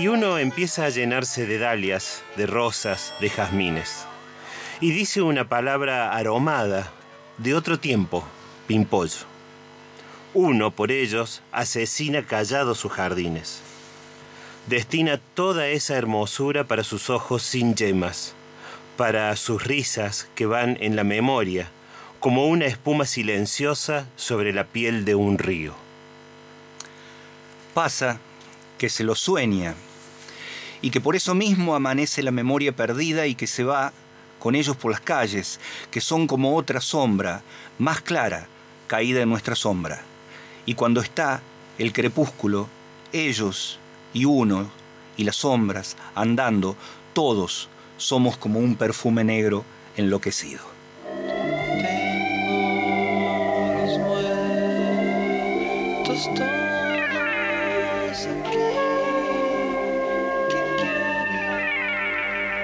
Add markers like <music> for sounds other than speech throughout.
Y uno empieza a llenarse de dalias, de rosas, de jazmines. Y dice una palabra aromada, de otro tiempo, pimpollo. Uno, por ellos, asesina callado sus jardines. Destina toda esa hermosura para sus ojos sin yemas, para sus risas que van en la memoria, como una espuma silenciosa sobre la piel de un río. Pasa que se lo sueña y que por eso mismo amanece la memoria perdida y que se va con ellos por las calles, que son como otra sombra, más clara, caída en nuestra sombra. Y cuando está el crepúsculo, ellos y uno y las sombras andando, todos somos como un perfume negro enloquecido.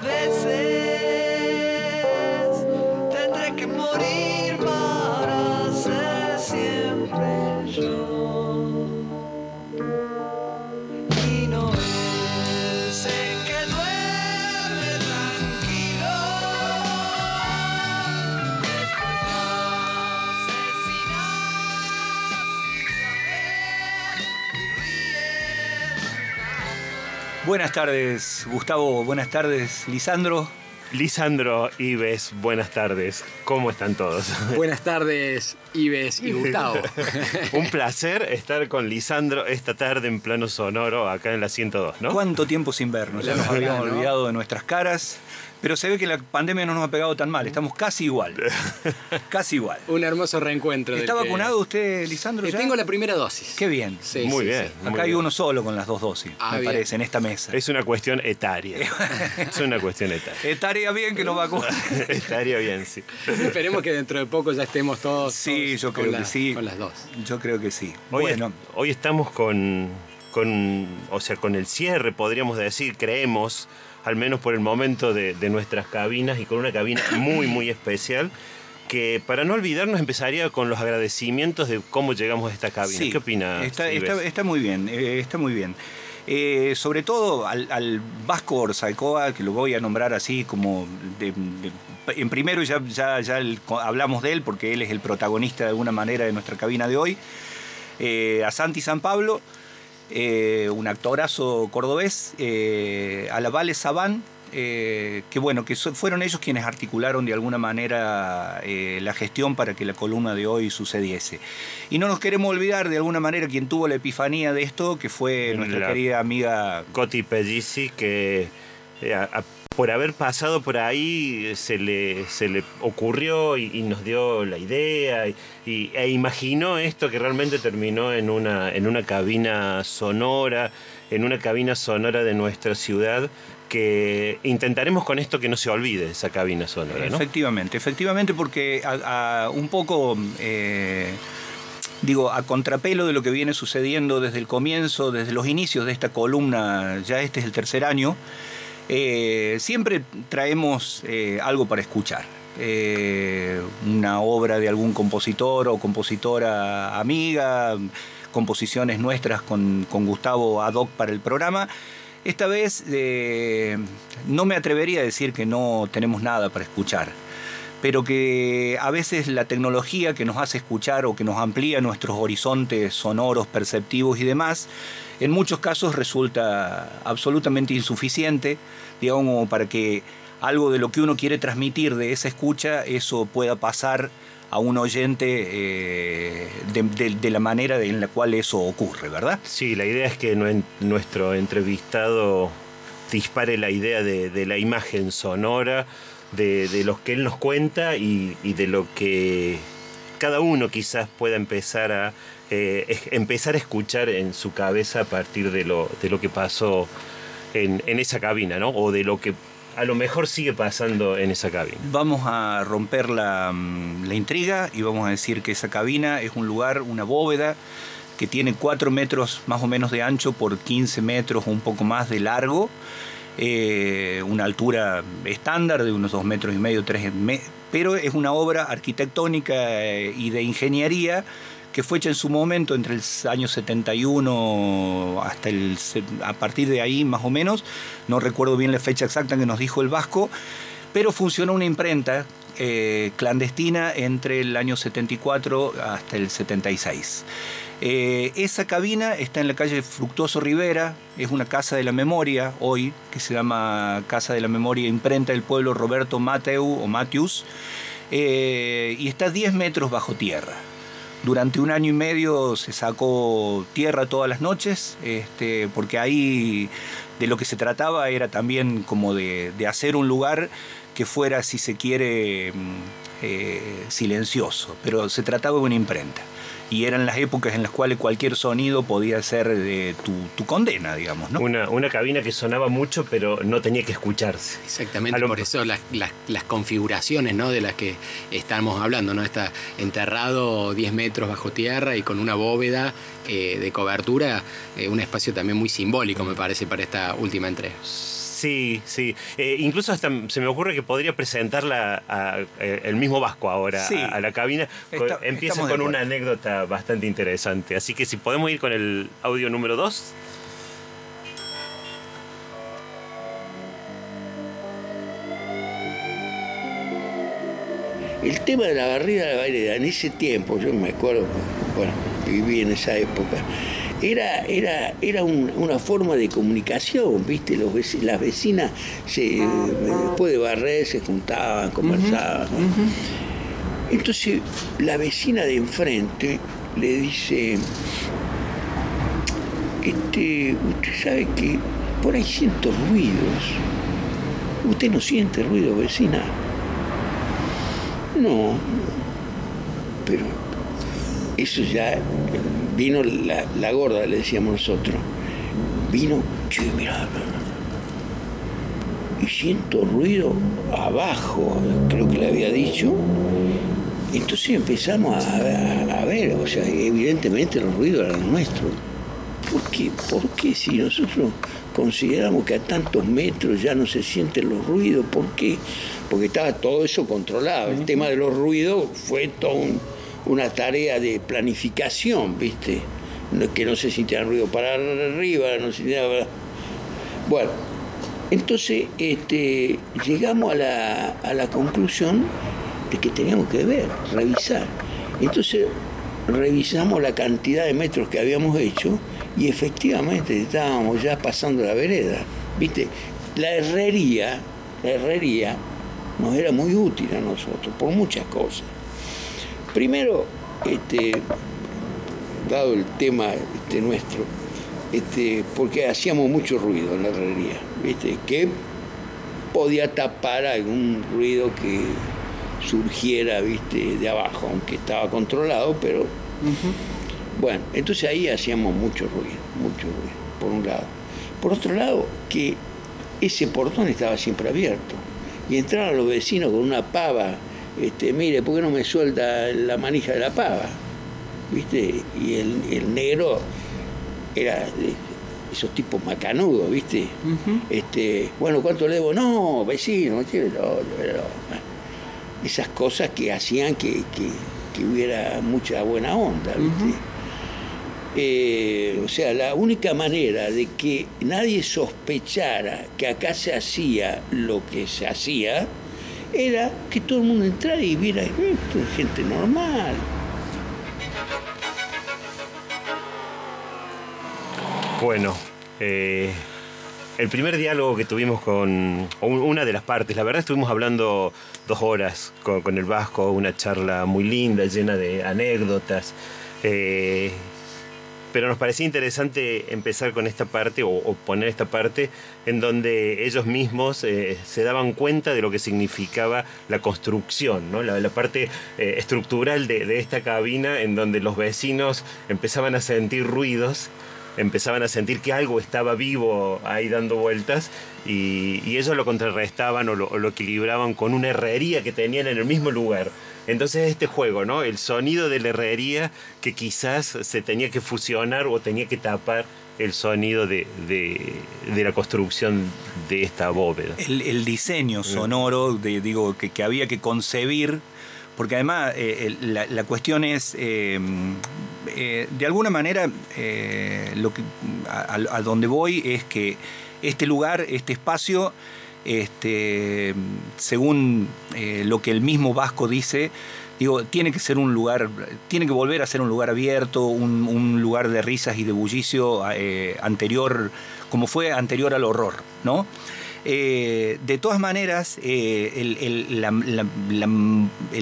veces. Buenas tardes, Gustavo. Buenas tardes, Lisandro. Lisandro, Ives, buenas tardes. ¿Cómo están todos? Buenas tardes, Ives y Gustavo. <laughs> Un placer estar con Lisandro esta tarde en plano sonoro acá en la 102, ¿no? ¿Cuánto tiempo sin vernos? Ya nos habíamos olvidado de nuestras caras. Pero se ve que la pandemia no nos ha pegado tan mal, estamos casi igual. <laughs> casi igual. Un hermoso reencuentro. ¿Está vacunado usted, Lisandro? Ya? Tengo la primera dosis. Qué bien. Sí, muy bien. Acá hay uno solo con las dos dosis, ah, me parece, en esta mesa. Es una cuestión etaria. <laughs> es una cuestión etaria. Estaría bien que nos vacunen. Estaría bien, sí. Esperemos que dentro de poco ya estemos todos. Sí, yo creo que sí. Con las dos. Yo creo que sí. Hoy, bueno. hoy estamos con, con, o sea, con el cierre, podríamos decir, creemos al menos por el momento de, nuestras cabinas y con una cabina <coughs> muy, muy especial que para no olvidarnos empezaría con los agradecimientos de cómo llegamos a esta cabina. ¿Qué opina? Está, está, muy bien, eh, está muy bien. Eh, sobre todo al, Vasco Orzaicoa, que lo voy a nombrar así como en primero ya, ya, ya hablamos de él porque él es el protagonista de alguna manera de nuestra cabina de hoy. Eh, a Santi San Pablo eh, un actorazo cordobés, eh, Alavale Sabán, eh, que bueno, que fueron ellos quienes articularon de alguna manera eh, la gestión para que la columna de hoy sucediese. Y no nos queremos olvidar de alguna manera quien tuvo la epifanía de esto, que fue nuestra querida amiga Coti Pellisi, que eh, por haber pasado por ahí se le, se le ocurrió y, nos dio la idea y, e imaginó esto que realmente terminó en una, en una cabina sonora, en una cabina sonora de nuestra ciudad que intentaremos con esto que no se olvide esa cabina sonora. ¿no? Efectivamente, efectivamente, porque un poco, eh, digo, a contrapelo de lo que viene sucediendo desde el comienzo, desde los inicios de esta columna, ya este es el tercer año, eh, siempre traemos eh, algo para escuchar. una obra de algún compositor o compositora amiga, composiciones nuestras con, con Gustavo ad hoc para el programa. Esta vez eh, no me atrevería a decir que no tenemos nada para escuchar, pero que a veces la tecnología que nos hace escuchar o que nos amplía nuestros horizontes sonoros, perceptivos y demás, en muchos casos resulta absolutamente insuficiente, digamos, para que algo de lo que uno quiere transmitir de esa escucha, eso pueda pasar a un oyente eh, de, la manera en la cual eso ocurre, ¿verdad? Sí, la idea es que nuestro entrevistado dispare la idea de, la imagen sonora, de, lo que él nos cuenta y, de lo que cada uno quizás pueda empezar a, eh, empezar a escuchar en su cabeza a partir de lo, de lo que pasó en, en esa cabina, ¿no? O de lo que a lo mejor sigue pasando en esa cabina. Vamos a romper mm, la, intriga y vamos a decir que esa cabina es un lugar, una bóveda, que tiene 4 metros más o menos de ancho por 15 metros o un poco más de largo, eh, una altura estándar de unos 2 metros y medio, 3 metros, pero es una obra arquitectónica eh, y de ingeniería que fue hecha en su momento entre el año 71 hasta el a partir de ahí más o menos, no recuerdo bien la fecha exacta que nos dijo el Vasco, pero funcionó una imprenta eh, clandestina entre el año 74 hasta el 76. Eh, esa cabina está en la calle Fructuoso Rivera, es una casa de la memoria hoy, que se llama Casa de la Memoria Imprenta del Pueblo Roberto Mateu o Matius, eh, y está 10 metros bajo tierra. Durante un año y medio se sacó tierra todas las noches, este, porque ahí de lo que se trataba era también como de, hacer un lugar que fuera, si se quiere, mm, eh, silencioso, pero se trataba de una imprenta y eran las épocas en las cuales cualquier sonido podía ser de tu, condena, digamos, ¿no? Una, una, cabina que sonaba mucho, pero no tenía que escucharse. Exactamente, por eso las, configuraciones ¿no? de las que estamos hablando, ¿no? Está enterrado 10 metros bajo tierra y con una bóveda eh, de cobertura, eh, un espacio también muy simbólico, me parece, para esta última entrega. Sí, sí. Eh, incluso hasta se me ocurre que podría presentarla a, eh, el mismo Vasco ahora a, la cabina. Empieza con una anécdota bastante interesante. Así que si podemos ir con el audio número 2. El tema de la barrida de baile en ese tiempo, yo me acuerdo, bueno, viví en esa época era, era, era una forma de comunicación, ¿viste? Los las vecinas se, después de barrer se juntaban, conversaban. Entonces la vecina de enfrente le dice, este, usted sabe que por ahí siento ruidos. ¿Usted no siente ruido, vecina? No, pero eso ya vino la, gorda, le decíamos nosotros. Vino, che, mira, y siento ruido abajo, creo que le había dicho. Entonces empezamos a, ver, o sea, evidentemente los ruidos eran nuestros. ¿Por qué? ¿Por qué si nosotros consideramos que a tantos metros ya no se sienten los ruidos? ¿Por qué? Porque estaba todo eso controlado. El tema de los ruidos fue todo un, una tarea de planificación, ¿viste? Que no se sintiera ruido para arriba, no se sintiera... Bueno, entonces este, llegamos a la, a la conclusión de que teníamos que ver, revisar. Entonces revisamos la cantidad de metros que habíamos hecho y efectivamente estábamos ya pasando la vereda. ¿Viste? La herrería, la herrería nos era muy útil a nosotros por muchas cosas. Primero, este, dado el tema este, nuestro, este, porque hacíamos mucho ruido en la herrería, ¿viste? que podía tapar algún ruido que surgiera ¿viste? de abajo, aunque estaba controlado, pero bueno, entonces ahí hacíamos mucho ruido, mucho ruido, por un lado. Por otro lado, que ese portón estaba siempre abierto y entraban los vecinos con una pava, este, mire, ¿por qué no me suelta la manija de la pava? ¿Viste? Y el, negro era esos tipos macanudos, ¿viste? este, bueno, ¿cuánto le debo? No, vecino, esas cosas que hacían que, hubiera mucha buena onda, ¿viste? Eh, o sea, la única manera de que nadie sospechara que acá se hacía lo que se hacía era que todo el mundo entrara y viera, es gente normal. Bueno, eh, el primer diálogo que tuvimos con una de las partes, la verdad estuvimos hablando dos horas con, el Vasco, una charla muy linda, llena de anécdotas. Eh, pero nos parecía interesante empezar con esta parte o, poner esta parte en donde ellos mismos eh, se daban cuenta de lo que significaba la construcción, ¿no? la, parte eh, estructural de, esta cabina en donde los vecinos empezaban a sentir ruidos empezaban a sentir que algo estaba vivo ahí dando vueltas y, ellos lo contrarrestaban o lo, equilibraban con una herrería que tenían en el mismo lugar. Entonces este juego, ¿no? El sonido de la herrería que quizás se tenía que fusionar o tenía que tapar el sonido de, la construcción de esta bóveda. El, diseño sonoro, digo, que, había que concebir, porque además eh, la, cuestión es, em, eh, de alguna manera, eh, a donde voy es que este lugar, este espacio, este, según eh, lo que el mismo Vasco dice, digo, tiene que ser un lugar, tiene que volver a ser un lugar abierto, un, lugar de risas y de bullicio eh, anterior, como fue anterior al horror, ¿no? Eh, de todas maneras, el,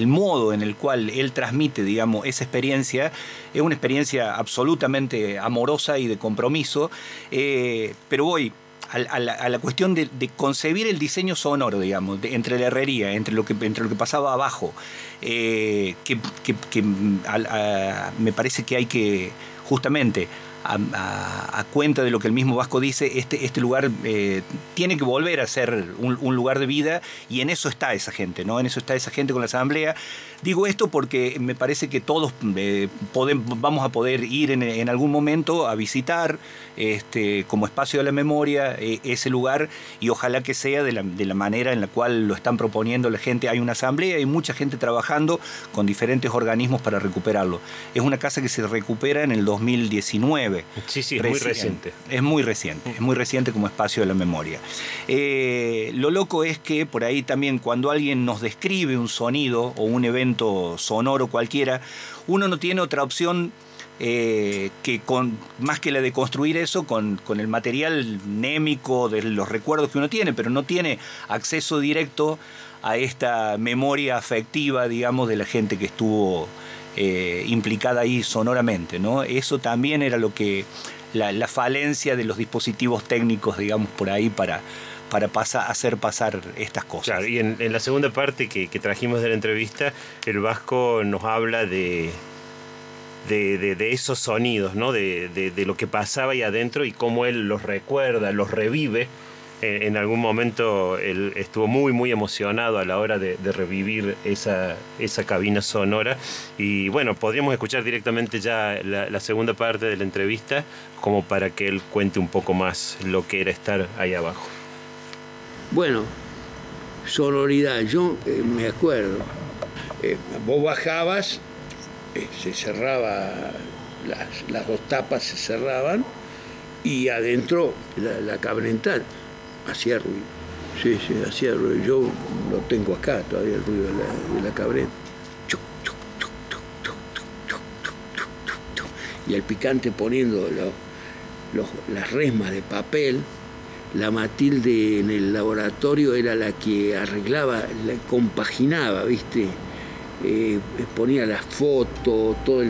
modo en el cual él transmite, digamos, esa experiencia es una experiencia absolutamente amorosa y de compromiso, pero voy, a, la, cuestión de, concebir el diseño sonoro, digamos, entre la herrería, entre lo que, entre lo que pasaba abajo, eh, que, me parece que hay que justamente a, cuenta de lo que el mismo Vasco dice, este, este lugar eh, tiene que volver a ser un, lugar de vida y en eso está esa gente, ¿no? En eso está esa gente con la asamblea. Digo esto porque me parece que todos eh, vamos a poder ir en, algún momento a visitar este, como espacio de la memoria eh, ese lugar y ojalá que sea de la, de la manera en la cual lo están proponiendo la gente. Hay una asamblea, hay mucha gente trabajando con diferentes organismos para recuperarlo. Es una casa que se recupera en el 2019 Sí, sí, es muy reciente. Es muy reciente, es muy reciente como espacio de la memoria. Eh, lo loco es que por ahí también cuando alguien nos describe un sonido o un evento sonoro cualquiera, uno no tiene otra opción eh, que con, más que la de construir eso con, con, el material némico de los recuerdos que uno tiene, pero no tiene acceso directo a esta memoria afectiva, digamos, de la gente que estuvo eh, implicada ahí sonoramente, ¿no? Eso también era lo que la, falencia de los dispositivos técnicos, digamos, por ahí para, para hacer pasar estas cosas. y en, la segunda parte que, trajimos de la entrevista, el Vasco nos habla de, de, esos sonidos, ¿no? De, de, lo que pasaba ahí adentro y cómo él los recuerda, los revive en algún momento él estuvo muy, muy emocionado a la hora de, revivir esa, esa, cabina sonora. Y bueno, podríamos escuchar directamente ya la, segunda parte de la entrevista, como para que él cuente un poco más lo que era estar ahí abajo. Bueno, sonoridad, yo eh, me acuerdo, eh, vos bajabas, eh, se cerraba, las, dos tapas se cerraban y adentro la, la hacía ruido. Sí, sí, hacía ruido. Yo lo tengo acá todavía el ruido de la, cabrera. Y el picante poniendo las resmas de papel. La Matilde en el laboratorio era la que arreglaba, la compaginaba, ¿viste? Eh, ponía las fotos, todo el,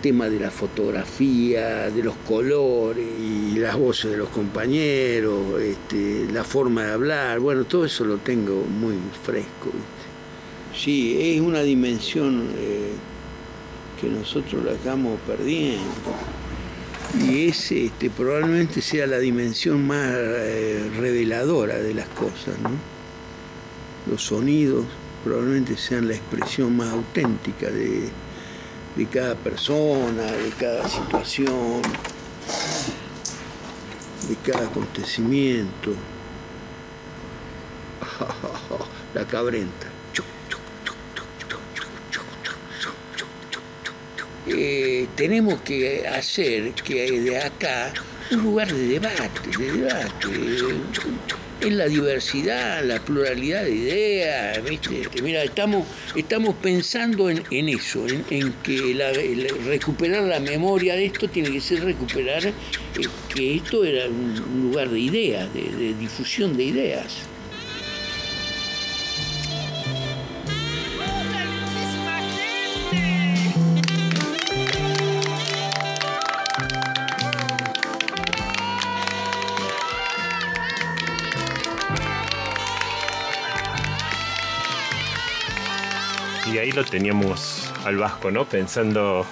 tema de la fotografía, de los colores y las voces de los compañeros, este, la forma de hablar, bueno, todo eso lo tengo muy fresco. Sí, es una dimensión eh, que nosotros la estamos perdiendo y ese este, probablemente sea la dimensión más eh, reveladora de las cosas. Los sonidos probablemente sean la expresión más auténtica de, cada persona, de cada situación, de cada acontecimiento. La cabrenta. Eh, tenemos que hacer que de acá un lugar de debate, de debate en la diversidad, la pluralidad de ideas, Mira, estamos, estamos pensando en, eso, en, que recuperar la memoria de esto tiene que ser recuperar eh, que esto era un, lugar de ideas, de difusión de ideas. Ahí lo teníamos al Vasco, ¿no? Pensando,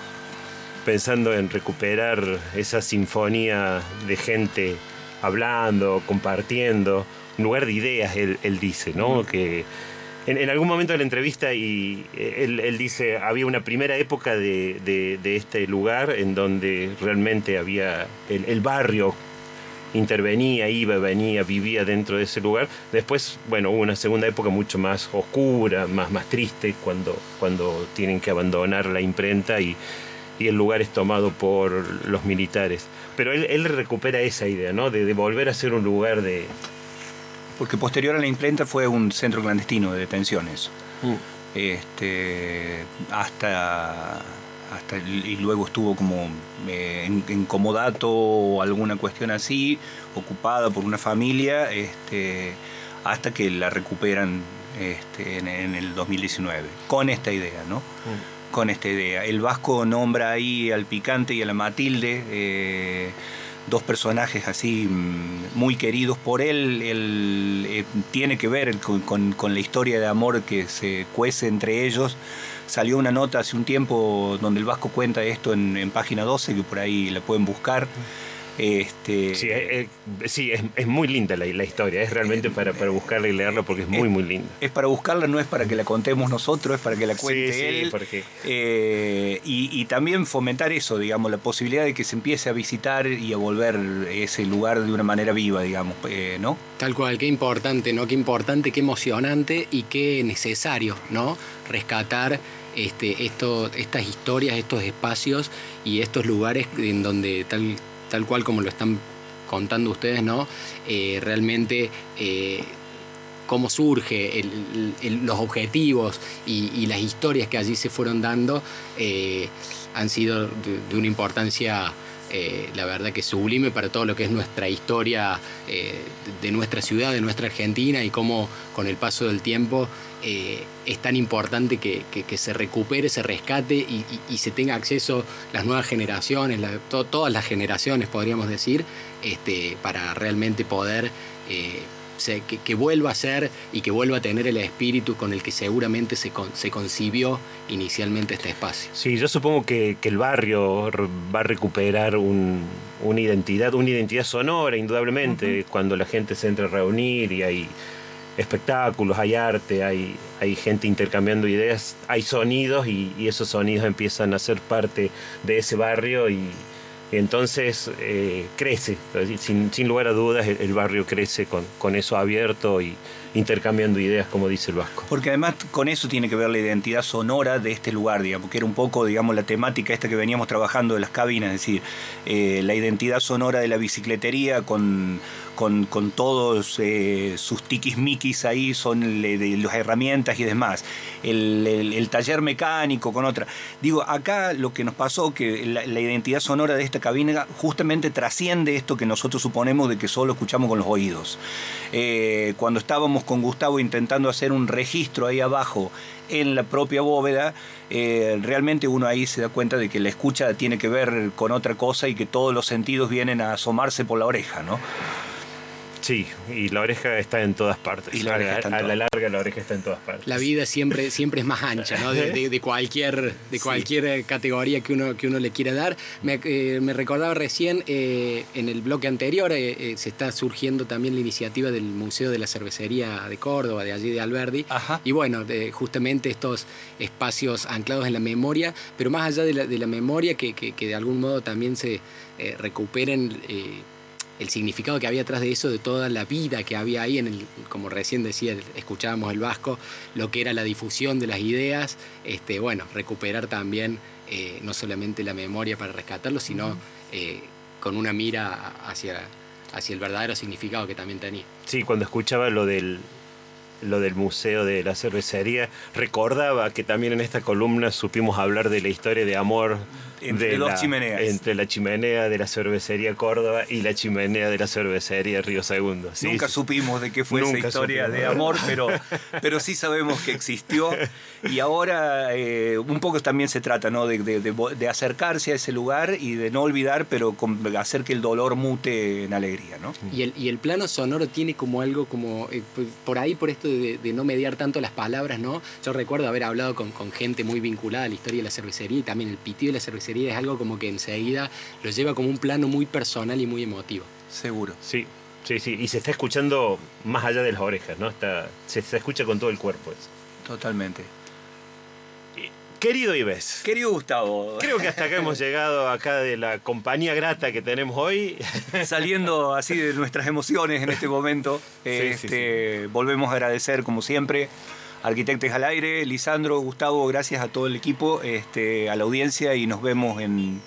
pensando en recuperar esa sinfonía de gente hablando, compartiendo, un lugar de ideas, él, dice, ¿no? Que en, algún momento de la entrevista y eh, él, dice, había una primera época de, este lugar en donde realmente había el barrio intervenía, iba, venía, vivía dentro de ese lugar. Después, bueno, hubo una segunda época mucho más oscura, más, más triste, cuando, cuando tienen que abandonar la imprenta y, el lugar es tomado por los militares. Pero él, recupera esa idea, ¿no? De, volver a ser un lugar de... Porque posterior a la imprenta fue un centro clandestino de detenciones. Mm. Este, hasta hasta y luego estuvo como eh, en, comodato o alguna cuestión así, ocupada por una familia, este, hasta que la recuperan este, en, el 2019, con esta idea, ¿no? Mm. Con esta idea. El Vasco nombra ahí al Picante y a la Matilde, eh, dos personajes así mm, muy queridos por él. él eh, tiene que ver con, con la historia de amor que se cuece entre ellos Salió una nota hace un tiempo donde el Vasco cuenta esto en, página 12, que por ahí la pueden buscar. Este, sí, es, es, muy linda la, historia, es realmente para, para, buscarla y leerla porque es muy, muy linda. Es para buscarla, no es para que la contemos nosotros, es para que la cuente sí, él. Porque... Eh, y, también fomentar eso, digamos, la posibilidad de que se empiece a visitar y a volver ese lugar de una manera viva, digamos, eh, ¿no? Tal cual, qué importante, ¿no? Qué importante, qué emocionante y qué necesario, ¿no? Rescatar este, estas historias, estos espacios y estos lugares en donde tal, tal cual como lo están contando ustedes, ¿no? Eh, realmente eh, cómo surge los objetivos y, las historias que allí se fueron dando eh, han sido de, una importancia la verdad que sublime para todo lo que es nuestra historia de nuestra ciudad, de nuestra Argentina y cómo con el paso del tiempo es tan importante que, se recupere, se rescate y, se tenga acceso las nuevas generaciones, todas las generaciones podríamos decir, este, para realmente poder eh, que, vuelva a ser y que vuelva a tener el espíritu con el que seguramente se, se concibió inicialmente este espacio. Sí, yo supongo que, el barrio va a recuperar una identidad, una identidad sonora, indudablemente, cuando la gente se entre a reunir y hay espectáculos, hay arte, hay, hay gente intercambiando ideas, hay sonidos y, esos sonidos empiezan a ser parte de ese barrio y, entonces eh, crece, sin, sin, lugar a dudas el, barrio crece con, con, eso abierto y intercambiando ideas, como dice el Vasco. Porque además con eso tiene que ver la identidad sonora de este lugar, digamos, que era un poco, digamos, la temática esta que veníamos trabajando de las cabinas, es decir, eh, la identidad sonora de la bicicletería con con, todos eh, sus tiquismiquis ahí, son le- las herramientas y demás. El, taller mecánico con otra. Digo, acá lo que nos pasó, que la, la identidad sonora de esta cabina justamente trasciende esto que nosotros suponemos de que solo escuchamos con los oídos. Eh, cuando estábamos con Gustavo intentando hacer un registro ahí abajo en la propia bóveda, eh, realmente uno ahí se da cuenta de que la escucha tiene que ver con otra cosa y que todos los sentidos vienen a asomarse por la oreja, ¿no? Sí, y la oreja está en todas partes. Y la a, oreja la- está en a la larga la oreja está en todas partes. La vida siempre, siempre es más ancha, ¿no? De, de- de cualquier, de cualquier eh, categoría que uno, que uno le quiera dar. Me, eh, me recordaba recién, eh, en el bloque anterior, eh, eh, se está surgiendo también la iniciativa del Museo de la Cervecería de Córdoba, de allí de Alberdi. Ajá. Y bueno, de- justamente estos espacios anclados en la memoria, pero más allá de la, de la memoria, que, que- que de algún modo también se eh, recuperen el significado que había atrás de eso, de toda la vida que había ahí, en el, como recién decía, escuchábamos el vasco, lo que era la difusión de las ideas, este, bueno, recuperar también eh, no solamente la memoria para rescatarlo, sino eh, con una mira hacia, hacia el verdadero significado que también tenía. Sí, cuando escuchaba lo del lo del museo de la cervecería, recordaba que también en esta columna supimos hablar de la historia de amor Entre de dos la- chimeneas. entre la chimenea de la cervecería Córdoba y la chimenea de la cervecería Río Segundo. Sí, Nunca sí. supimos de qué fue esa Nunca historia supimos. de amor, pero, <laughs> pero sí sabemos que existió. Y ahora eh, un poco también se trata ¿no? de, de- de de acercarse a ese lugar y de no olvidar, pero con- hacer que el dolor mute en alegría. ¿no? Y el, y el plano sonoro tiene como algo como, eh, p- por ahí, por esto de, de no mediar tanto las palabras, ¿no? Yo recuerdo haber hablado con, con gente muy vinculada a la historia de la cervecería y también el pitido de la cervecería es algo como que enseguida lo lleva como un plano muy personal y muy emotivo. Seguro. Sí, sí, sí. Y se está escuchando más allá de las orejas, ¿no? Está, se, se escucha con todo el cuerpo. eso. Totalmente. Querido Ives, Querido Gustavo, creo que hasta acá hemos <laughs> llegado acá de la compañía grata que tenemos hoy. saliendo así de nuestras emociones en este momento, sí, este, volvemos a agradecer como siempre. Arquitectes al aire, Lisandro, Gustavo, gracias a todo el equipo, este, a la audiencia y nos vemos en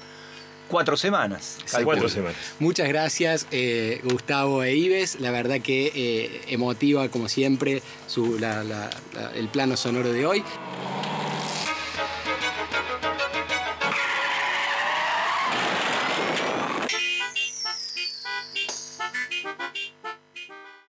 cuatro semanas. Cuatro semanas. Muchas gracias, eh, Gustavo e Ives. La verdad que eh, emotiva, como siempre, su- la- la- la- el plano sonoro de hoy.